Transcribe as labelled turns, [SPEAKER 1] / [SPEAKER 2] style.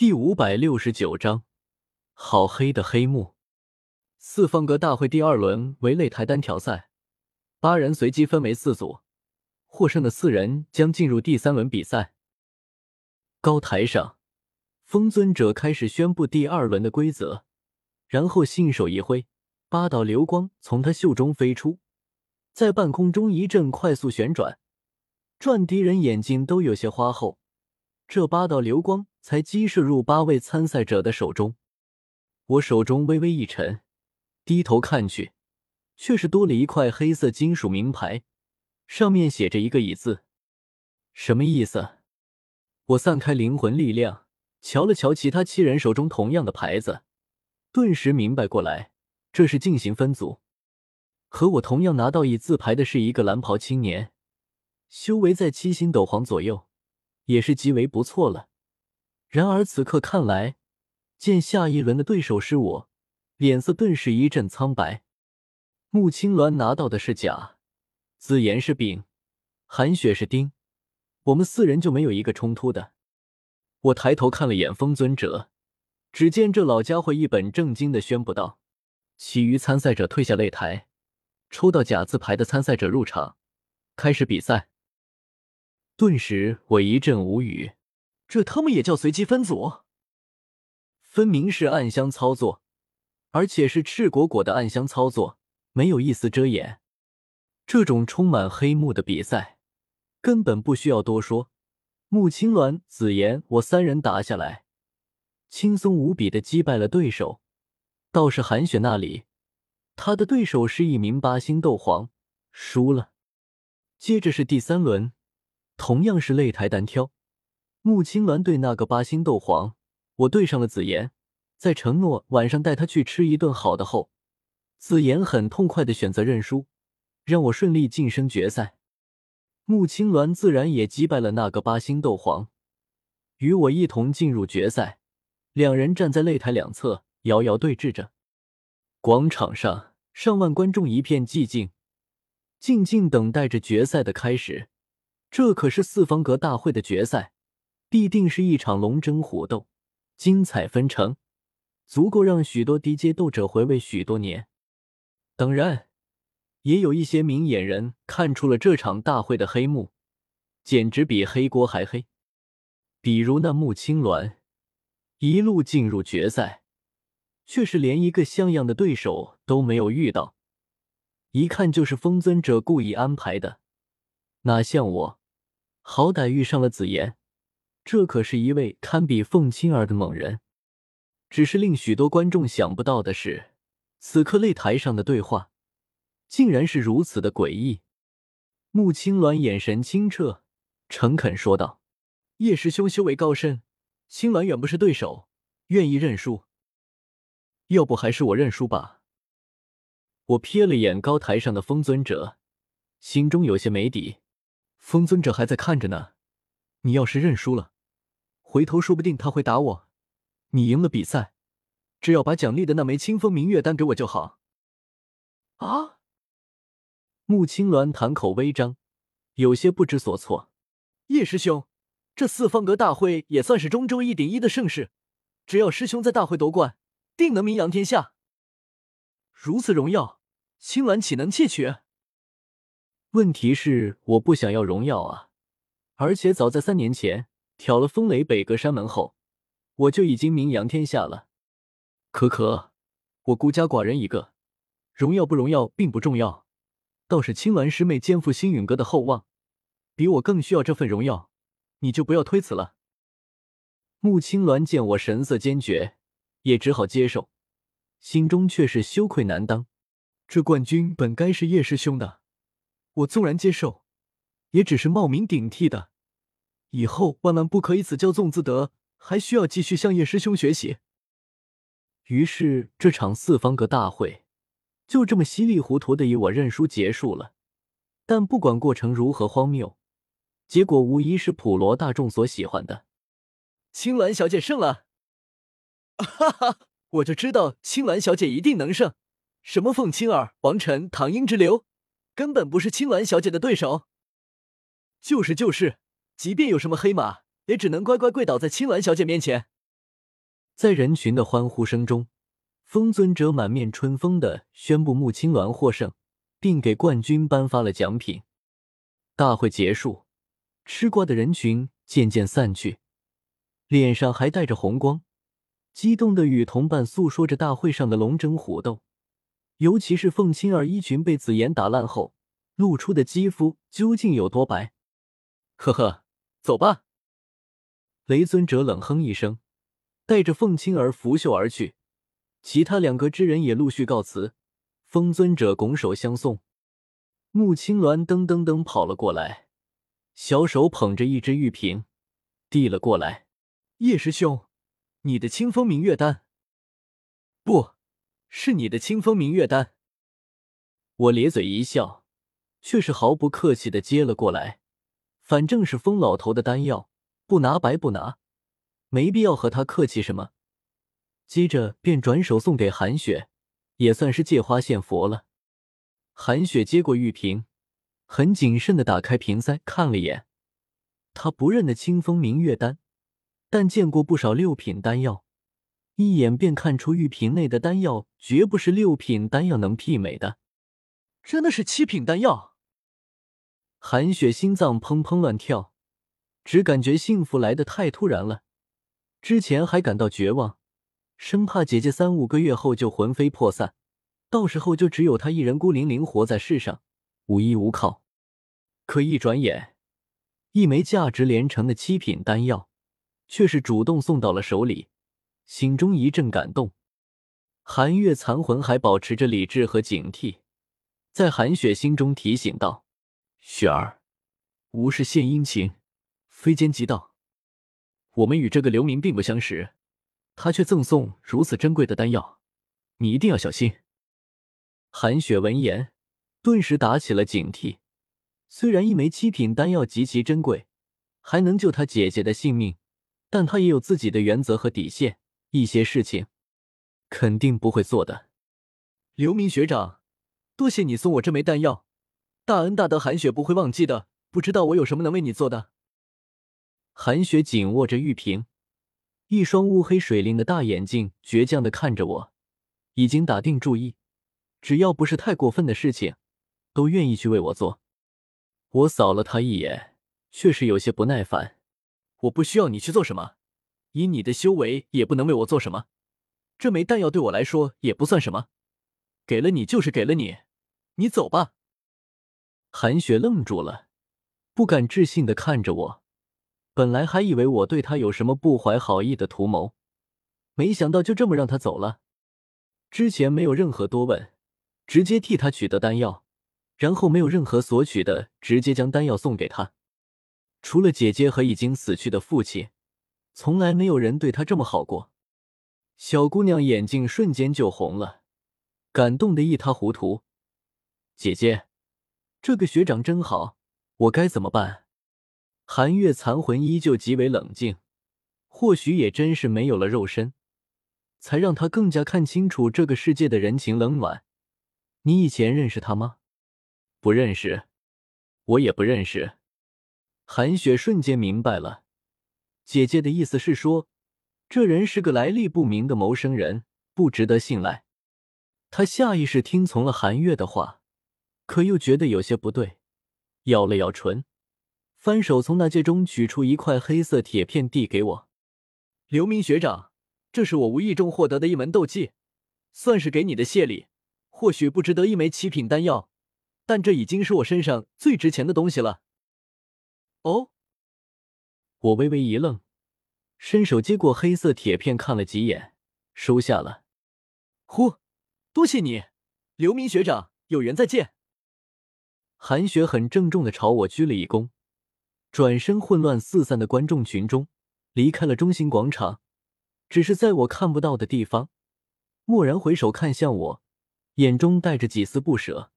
[SPEAKER 1] 第五百六十九章，好黑的黑幕。四方阁大会第二轮为擂台单挑赛，八人随机分为四组，获胜的四人将进入第三轮比赛。高台上，风尊者开始宣布第二轮的规则，然后信手一挥，八道流光从他袖中飞出，在半空中一阵快速旋转，转敌人眼睛都有些花后。这八道流光才击射入八位参赛者的手中，我手中微微一沉，低头看去，却是多了一块黑色金属名牌，上面写着一个“乙”字，什么意思？我散开灵魂力量，瞧了瞧其他七人手中同样的牌子，顿时明白过来，这是进行分组。和我同样拿到“乙”字牌的是一个蓝袍青年，修为在七星斗皇左右。也是极为不错了。然而此刻看来，见下一轮的对手是我，脸色顿时一阵苍白。穆青鸾拿到的是甲，紫妍是丙，韩雪是丁，我们四人就没有一个冲突的。我抬头看了眼风尊者，只见这老家伙一本正经的宣布道：“其余参赛者退下擂台，抽到甲字牌的参赛者入场，开始比赛。”顿时我一阵无语，这他妈也叫随机分组？分明是暗箱操作，而且是赤果果的暗箱操作，没有一丝遮掩。这种充满黑幕的比赛，根本不需要多说。穆青鸾、紫妍，我三人打下来，轻松无比的击败了对手。倒是韩雪那里，他的对手是一名八星斗皇，输了。接着是第三轮。同样是擂台单挑，穆青鸾对那个八星斗皇，我对上了紫妍，在承诺晚上带他去吃一顿好的后，紫妍很痛快的选择认输，让我顺利晋升决赛。穆青鸾自然也击败了那个八星斗皇，与我一同进入决赛。两人站在擂台两侧，遥遥对峙着。广场上，上万观众一片寂静，静静等待着决赛的开始。这可是四方阁大会的决赛，必定是一场龙争虎斗，精彩纷呈，足够让许多低阶斗者回味许多年。当然，也有一些明眼人看出了这场大会的黑幕，简直比黑锅还黑。比如那穆青鸾，一路进入决赛，却是连一个像样的对手都没有遇到，一看就是风尊者故意安排的，哪像我。好歹遇上了紫妍，这可是一位堪比凤青儿的猛人。只是令许多观众想不到的是，此刻擂台上的对话，竟然是如此的诡异。穆青鸾眼神清澈，诚恳说道：“叶师兄修为高深，青鸾远不是对手，愿意认输。要不还是我认输吧。”我瞥了眼高台上的风尊者，心中有些没底。风尊者还在看着呢，你要是认输了，回头说不定他会打我。你赢了比赛，只要把奖励的那枚清风明月丹给我就好。
[SPEAKER 2] 啊！
[SPEAKER 1] 穆青鸾谈口微张，有些不知所措。叶师兄，这四方阁大会也算是中州一顶一的盛事，只要师兄在大会夺冠，定能名扬天下。如此荣耀，青鸾岂能窃取？问题是我不想要荣耀啊！而且早在三年前挑了风雷北阁山门后，我就已经名扬天下了。可可，我孤家寡人一个，荣耀不荣耀并不重要，倒是青鸾师妹肩负星陨阁的厚望，比我更需要这份荣耀，你就不要推辞了。穆青鸾见我神色坚决，也只好接受，心中却是羞愧难当。这冠军本该是叶师兄的。我纵然接受，也只是冒名顶替的。以后万万不可以此骄纵自得，还需要继续向叶师兄学习。于是这场四方阁大会就这么稀里糊涂的以我认输结束了。但不管过程如何荒谬，结果无疑是普罗大众所喜欢的。青鸾小姐胜了！哈哈，我就知道青鸾小姐一定能胜。什么凤青儿、王晨、唐英之流。根本不是青鸾小姐的对手。就是就是，即便有什么黑马，也只能乖乖跪倒在青鸾小姐面前。在人群的欢呼声中，风尊者满面春风的宣布穆青鸾获胜，并给冠军颁发了奖品。大会结束，吃瓜的人群渐渐散去，脸上还带着红光，激动的与同伴诉说着大会上的龙争虎斗，尤其是凤青儿衣裙被紫妍打烂后露出的肌肤究竟有多白。呵呵，走吧。雷尊者冷哼一声，带着凤青儿拂袖而去。其他两个之人也陆续告辞。风尊者拱手相送。穆青鸾噔噔噔跑了过来，小手捧着一只玉瓶，递了过来。叶师兄，你的清风明月丹。不是你的清风明月丹。我咧嘴一笑，却是毫不客气的接了过来。反正是疯老头的丹药。不拿白不拿，没必要和他客气什么。接着便转手送给韩雪，也算是借花献佛了。韩雪接过玉瓶，很谨慎的打开瓶塞看了眼。他不认得清风明月丹，但见过不少六品丹药，一眼便看出玉瓶内的丹药绝不是六品丹药能媲美的，真的是七品丹药。韩雪心脏砰砰乱跳。只感觉幸福来得太突然了，之前还感到绝望，生怕姐姐三五个月后就魂飞魄散，到时候就只有她一人孤零零活在世上，无依无靠。可一转眼，一枚价值连城的七品丹药，却是主动送到了手里，心中一阵感动。寒月残魂还保持着理智和警惕，在韩雪心中提醒道：“雪儿，无事献殷勤。”非奸即盗，我们与这个流民并不相识，他却赠送如此珍贵的丹药，你一定要小心。韩雪闻言，顿时打起了警惕。虽然一枚七品丹药极其珍贵，还能救他姐姐的性命，但他也有自己的原则和底线，一些事情肯定不会做的。刘明学长，多谢你送我这枚丹药，大恩大德，韩雪不会忘记的。不知道我有什么能为你做的？韩雪紧握着玉瓶，一双乌黑水灵的大眼睛倔强的看着我，已经打定主意，只要不是太过分的事情，都愿意去为我做。我扫了他一眼，却是有些不耐烦。我不需要你去做什么，以你的修为也不能为我做什么。这枚丹药对我来说也不算什么，给了你就是给了你，你走吧。韩雪愣住了，不敢置信的看着我。本来还以为我对他有什么不怀好意的图谋，没想到就这么让他走了。之前没有任何多问，直接替他取得丹药，然后没有任何索取的，直接将丹药送给他。除了姐姐和已经死去的父亲，从来没有人对她这么好过。小姑娘眼睛瞬间就红了，感动的一塌糊涂。姐姐，这个学长真好，我该怎么办？韩月残魂依旧极为冷静，或许也真是没有了肉身，才让他更加看清楚这个世界的人情冷暖。你以前认识他吗？不认识，我也不认识。韩雪瞬间明白了，姐姐的意思是说，这人是个来历不明的谋生人，不值得信赖。她下意识听从了韩月的话，可又觉得有些不对，咬了咬唇。翻手从那戒中取出一块黑色铁片，递给我。刘明学长，这是我无意中获得的一门斗技，算是给你的谢礼。或许不值得一枚七品丹药，但这已经是我身上最值钱的东西了。哦，我微微一愣，伸手接过黑色铁片，看了几眼，收下了。呼，多谢你，刘明学长，有缘再见。韩雪很郑重的朝我鞠了一躬。转身，混乱四散的观众群中离开了中心广场，只是在我看不到的地方，蓦然回首看向我，眼中带着几丝不舍。